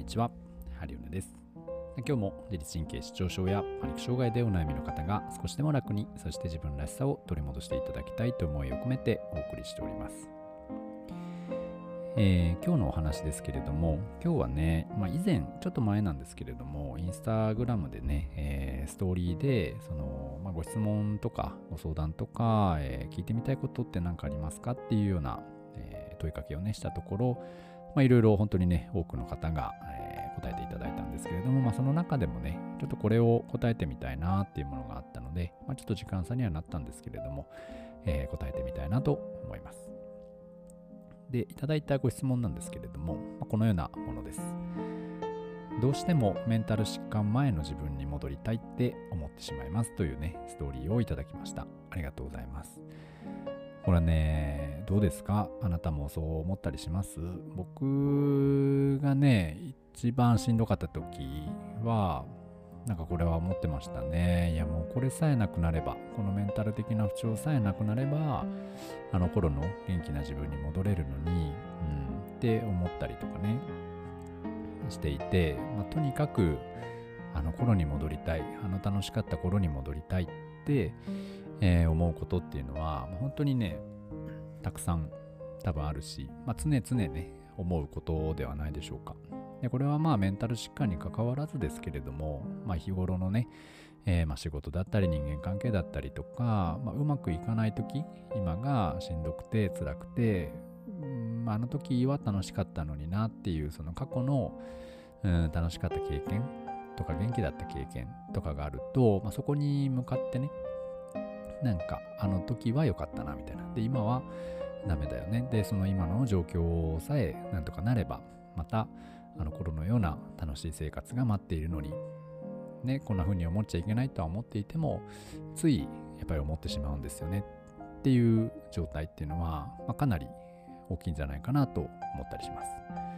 にちは、ハリオネです。今日も自律神経失調症やパニック障害でお悩みの方が少しでも楽に、そして自分らしさを取り戻していただきたいと思いを込めてお送りしております。えー、今日のお話ですけれども、今日はね、まあ、以前、ちょっと前なんですけれども、インスタグラムでね、えー、ストーリーで、その、まあ、ご質問とか、ご相談とか、えー、聞いてみたいことって何かありますかっていうような、え問いかけをね、したところ、まあ、いろいろ本当にね、多くの方が、えー、答えていただいたんですけれども、まあ、その中でもね、ちょっとこれを答えてみたいなっていうものがあったので、まあ、ちょっと時間差にはなったんですけれども、えー、答えてみたいなと思います。で、いただいたご質問なんですけれども、ま、このようなものです。どうしてもメンタル疾患前の自分に戻りたいって思ってしまいますというね、ストーリーをいただきました。ありがとうございます。これね、どうですか？あなたもそう思ったりします？僕がね、一番しんどかった時は、なんかこれは思ってましたね。いやもうこれさえなくなれば、このメンタル的な不調さえなくなれば、あの頃の元気な自分に戻れるのに、うん、って思ったりとかね、していて、まあ、とにかく、あの頃に戻りたい、あの楽しかった頃に戻りたいって、えー、思うことっていうのは、ま、本当にね、たくさん多分あるし、まあ、常々ね、思うことではないでしょうか。でこれはまあメンタル疾患に関わらずですけれども、まあ、日頃のね、えー、まあ仕事だったり人間関係だったりとか、まあ、うまくいかない時今がしんどくて辛くて、あの時は楽しかったのになっていうその過去の、うん、楽しかった経験とか元気だった経験とかがあると、まあ、そこに向かってねなんかあの時は良かったなみたいな。で今はダメだよね。でその今の状況さえなんとかなればまたあの頃のような楽しい生活が待っているのに。ねこんな風に思っちゃいけないとは思っていてもついやっぱり思ってしまうんですよね。っていう状態っていうのは、まあ、かなり大きいんじゃないかなと思ったりします。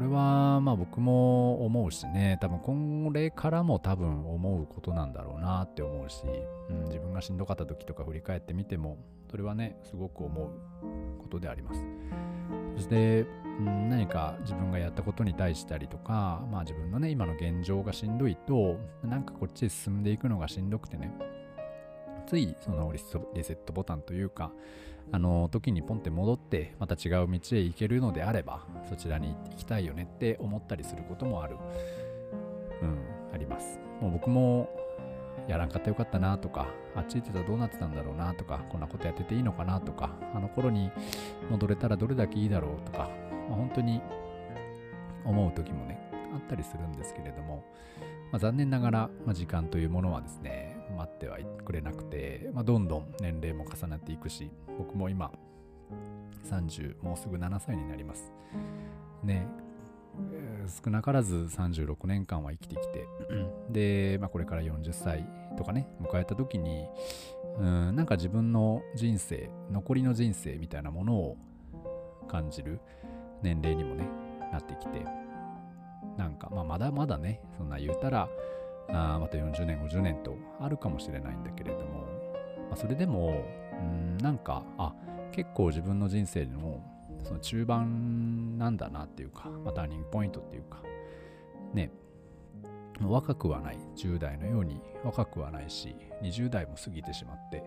これはまあ僕も思うしね。多分これからも多分思うことなんだろうなって思うし、うん、自分がしんどかった時とか振り返ってみてもそれはねすごく思うことであります。そして、うん、何か自分がやったことに対したりとかまあ自分のね今の現状がしんどいとなんかこっちへ進んでいくのがしんどくてねついそのリセットボタンというかあの時にポンって戻ってまた違う道へ行けるのであればそちらに行きたいよねって思ったりすることもある。うんあります。もう僕もやらんかったよかったなとかあっち行ってたらどうなってたんだろうなとかこんなことやってていいのかなとかあの頃に戻れたらどれだけいいだろうとか、まあ、本当に思う時もねあったりするんですけれども、まあ、残念ながら、まあ、時間というものはですね待ってはくれなくて、まあ、どんどん年齢も重なっていくし僕も今30もうすぐ7歳になります。ね少なからず36年間は生きてきて で、まあ、これから40歳とかね迎えた時にうんなんか自分の人生残りの人生みたいなものを感じる年齢にもねなってきてなんか、まあ、まだまだねそんな言うたらあまた40年50年とあるかもしれないんだけれども、まあ、それでもうんなんかあ結構自分の人生のその中盤なんだなっていうか、まあ、ターニングポイントっていうか。ね。若くはない10代のように若くはないし20代も過ぎてしまって、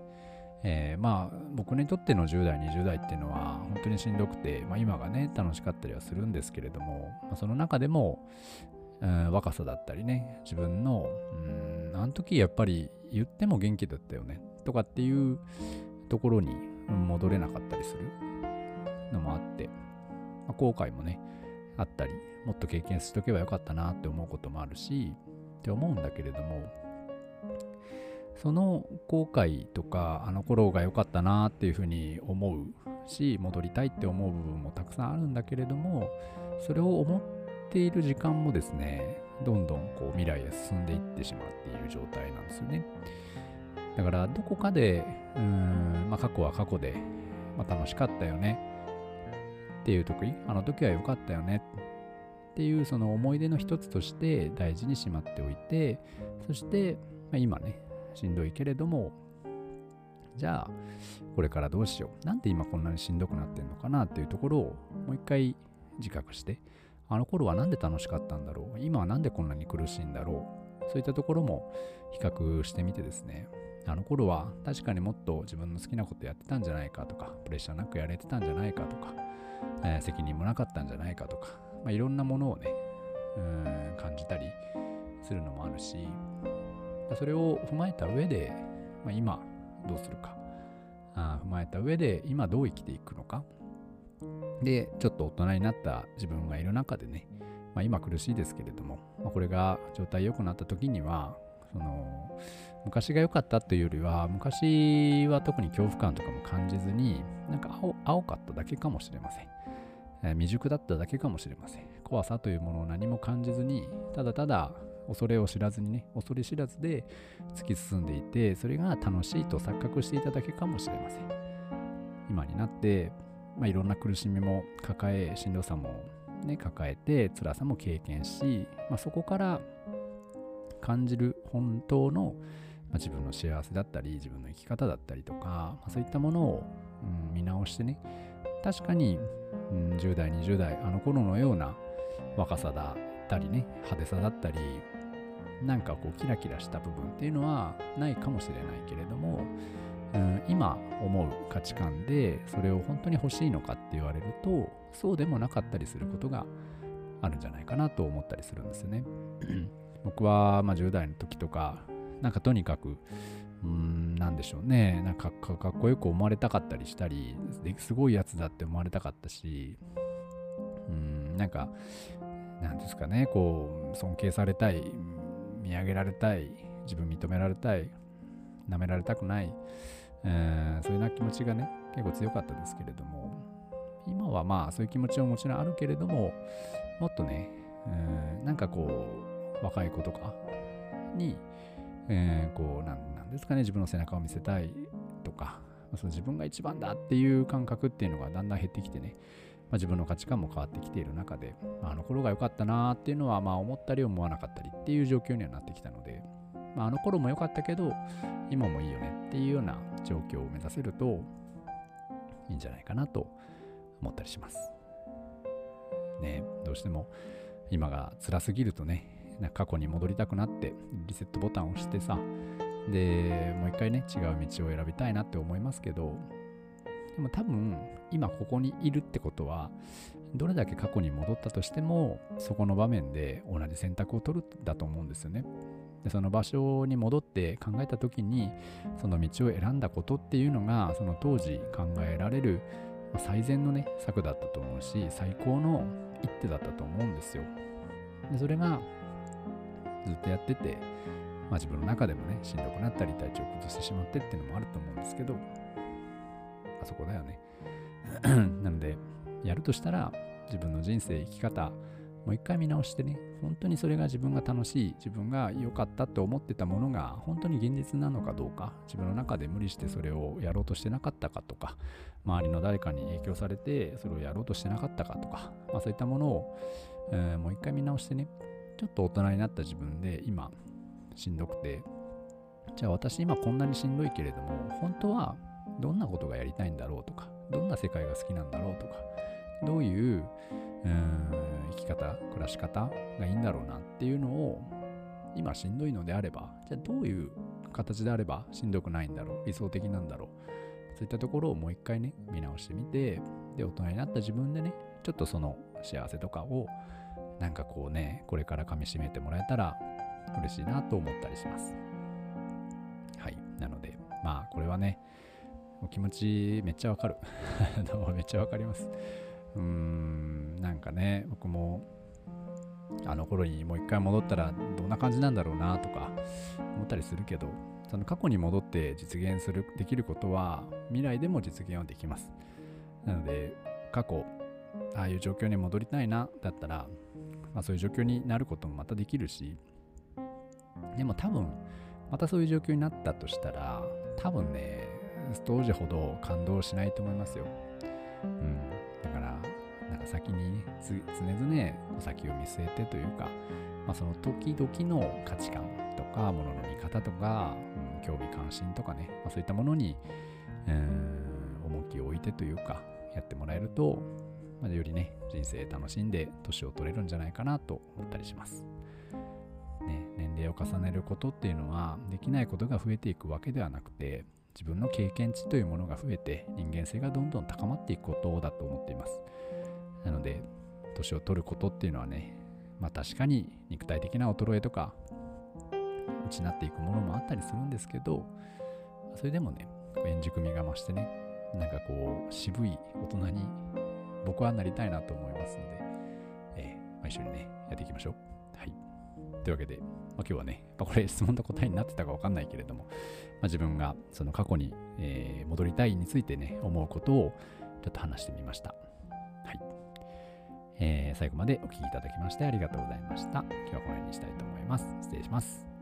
えー、まあ僕にとっての10代20代っていうのは本当にしんどくて、まあ、今がね楽しかったりはするんですけれども、まあ、その中でもうん、若さだったりね、自分の、うん、あの時やっぱり言っても元気だったよね、とかっていうところに戻れなかったりするのもあって、まあ、後悔もね、あったり、もっと経験しとけばよかったなって思うこともあるし、って思うんだけれども、その後悔とか、あの頃が良かったなっていうふうに思うし、戻りたいって思う部分もたくさんあるんだけれども、それを思っている時間もですね、どんどんこう未来へ進んでいってしまっている状態なんですよね。だからどこかで、うん、まあ、過去は過去で、まあ、楽しかったよねっていう時、あの時は良かったよねっていうその思い出の一つとして大事にしまっておいて、そして、まあ、今ね、しんどいけれども、じゃあ、これからどうしよう。なんで今こんなにしんどくなってんのかなっていうところをもう一回自覚して、あの頃は何で楽しかったんだろう？今は何でこんなに苦しいんだろう？そういったところも比較してみてですね。あの頃は確かにもっと自分の好きなことやってたんじゃないかとかプレッシャーなくやれてたんじゃないかとか、えー、責任もなかったんじゃないかとか、まあ、いろんなものをねうん感じたりするのもあるしそれを踏まえた上で、まあ、今どうするか。あ踏まえた上で今どう生きていくのか。でちょっと大人になった自分がいる中でね、まあ、今苦しいですけれども、まあ、これが状態良くなった時にはその昔が良かったというよりは昔は特に恐怖感とかも感じずになんか青青かっただけかもしれません、え、未熟だっただけかもしれません。怖さというものを何も感じずにただただ恐れを知らずにね恐れ知らずで突き進んでいてそれが楽しいと錯覚していただけかもしれません。今になってまあ、いろんな苦しみも抱えしんどさも、ね、抱えて辛さも経験し、まあ、そこから感じる本当の、まあ、自分の幸せだったり自分の生き方だったりとか、まあ、そういったものを、うん、見直してね確かに、うん、10代20代あの頃のような若さだったりね派手さだったりなんかこうキラキラした部分っていうのはないかもしれないけれどもうん、今思う価値観でそれを本当に欲しいのかって言われるとそうでもなかったりすることがあるんじゃないかなと思ったりするんですよね。僕はま10代の時とかなんかとにかくうん、なんでしょうね。なんかかっこよく思われたかったりしたり、すごいやつだって思われたかったし、うん、なんか、なんですかね、こう、尊敬されたい、見上げられたい、自分認められたい、舐められたくない、えー、そういうな気持ちがね、結構強かったですけれども、今はまあそういう気持ちももちろんあるけれども、もっとね、えー、なんかこう、若い子とかに、えー、こうなん、なんですかね、自分の背中を見せたいとか、その自分が一番だっていう感覚っていうのがだんだん減ってきてね、まあ、自分の価値観も変わってきている中で、まあ、あの頃が良かったなっていうのは、まあ、思ったり思わなかったりっていう状況にはなってきたので、まあ、あの頃も良かったけど、今もいいよねっていうような状況を目指せるといいんじゃないかなと思ったりします。ねどうしても今が辛すぎるとね、過去に戻りたくなってリセットボタンを押してさ、で、もう一回ね、違う道を選びたいなって思いますけど、でも多分今ここにいるってことはどれだけ過去に戻ったとしてもそこの場面で同じ選択を取るだと思うんですよね。でその場所に戻って考えた時にその道を選んだことっていうのがその当時考えられる最善のね策だったと思うし最高の一手だったと思うんですよ。でそれがずっとやってて、まあ、自分の中でもねしんどくなったり体調を崩してしまってっていうのもあると思うんですけどあそこだよね。なのでやるとしたら自分の人生生き方もう一回見直してね、本当にそれが自分が楽しい、自分が良かったと思ってたものが本当に現実なのかどうか、自分の中で無理してそれをやろうとしてなかったかとか、周りの誰かに影響されてそれをやろうとしてなかったかとか、まあ、そういったものを、えー、もう一回見直してね、ちょっと大人になった自分で今しんどくて、じゃあ私今こんなにしんどいけれども、本当はどんなことがやりたいんだろうとか、どんな世界が好きなんだろうとか、どういう、う生き方、暮らし方がいいんだろうなっていうのを、今しんどいのであれば、じゃあどういう形であればしんどくないんだろう、理想的なんだろう。そういったところをもう一回ね、見直してみて、で、大人になった自分でね、ちょっとその幸せとかを、なんかこうね、これから噛みしめてもらえたら嬉しいなと思ったりします。はい。なので、まあ、これはね、お気持ちめっちゃわかるどうも。めっちゃわかります。うーん、なんかね、僕も、あの頃にもう一回戻ったらどんな感じなんだろうなとか思ったりするけど、その過去に戻って実現する、できることは未来でも実現はできます。なので、過去、ああいう状況に戻りたいな、だったら、まあそういう状況になることもまたできるし、でも多分、またそういう状況になったとしたら、多分ね、当時ほど感動しないと思いますよ。うん。先にね、常々先を見据えてというか、まあ、その時々の価値観とか、ものの見方とか、うん、興味関心とかね、まあ、そういったものに、うん、重きを置いてというか、やってもらえるとまあ、よりね、人生楽しんで年を取れるんじゃないかなと思ったりします。ね、年齢を重ねることっていうのは、できないことが増えていくわけではなくて、自分の経験値というものが増えて、人間性がどんどん高まっていくことだと思っています。年を取ることっていうのはね、まあ確かに肉体的な衰えとか、失っていくものもあったりするんですけど、それでもね、円熟味が増してね、なんかこう、渋い大人に僕はなりたいなと思いますので、えー、まあ、一緒にね、やっていきましょう。はい。というわけで、まあ、今日はね、まあ、これ質問の答えになってたかわかんないけれども、まあ、自分がその過去に、えー、戻りたいについてね、思うことをちょっと話してみました。えー、最後までお聴きいただきましてありがとうございました。今日はこの辺にしたいと思います。失礼します。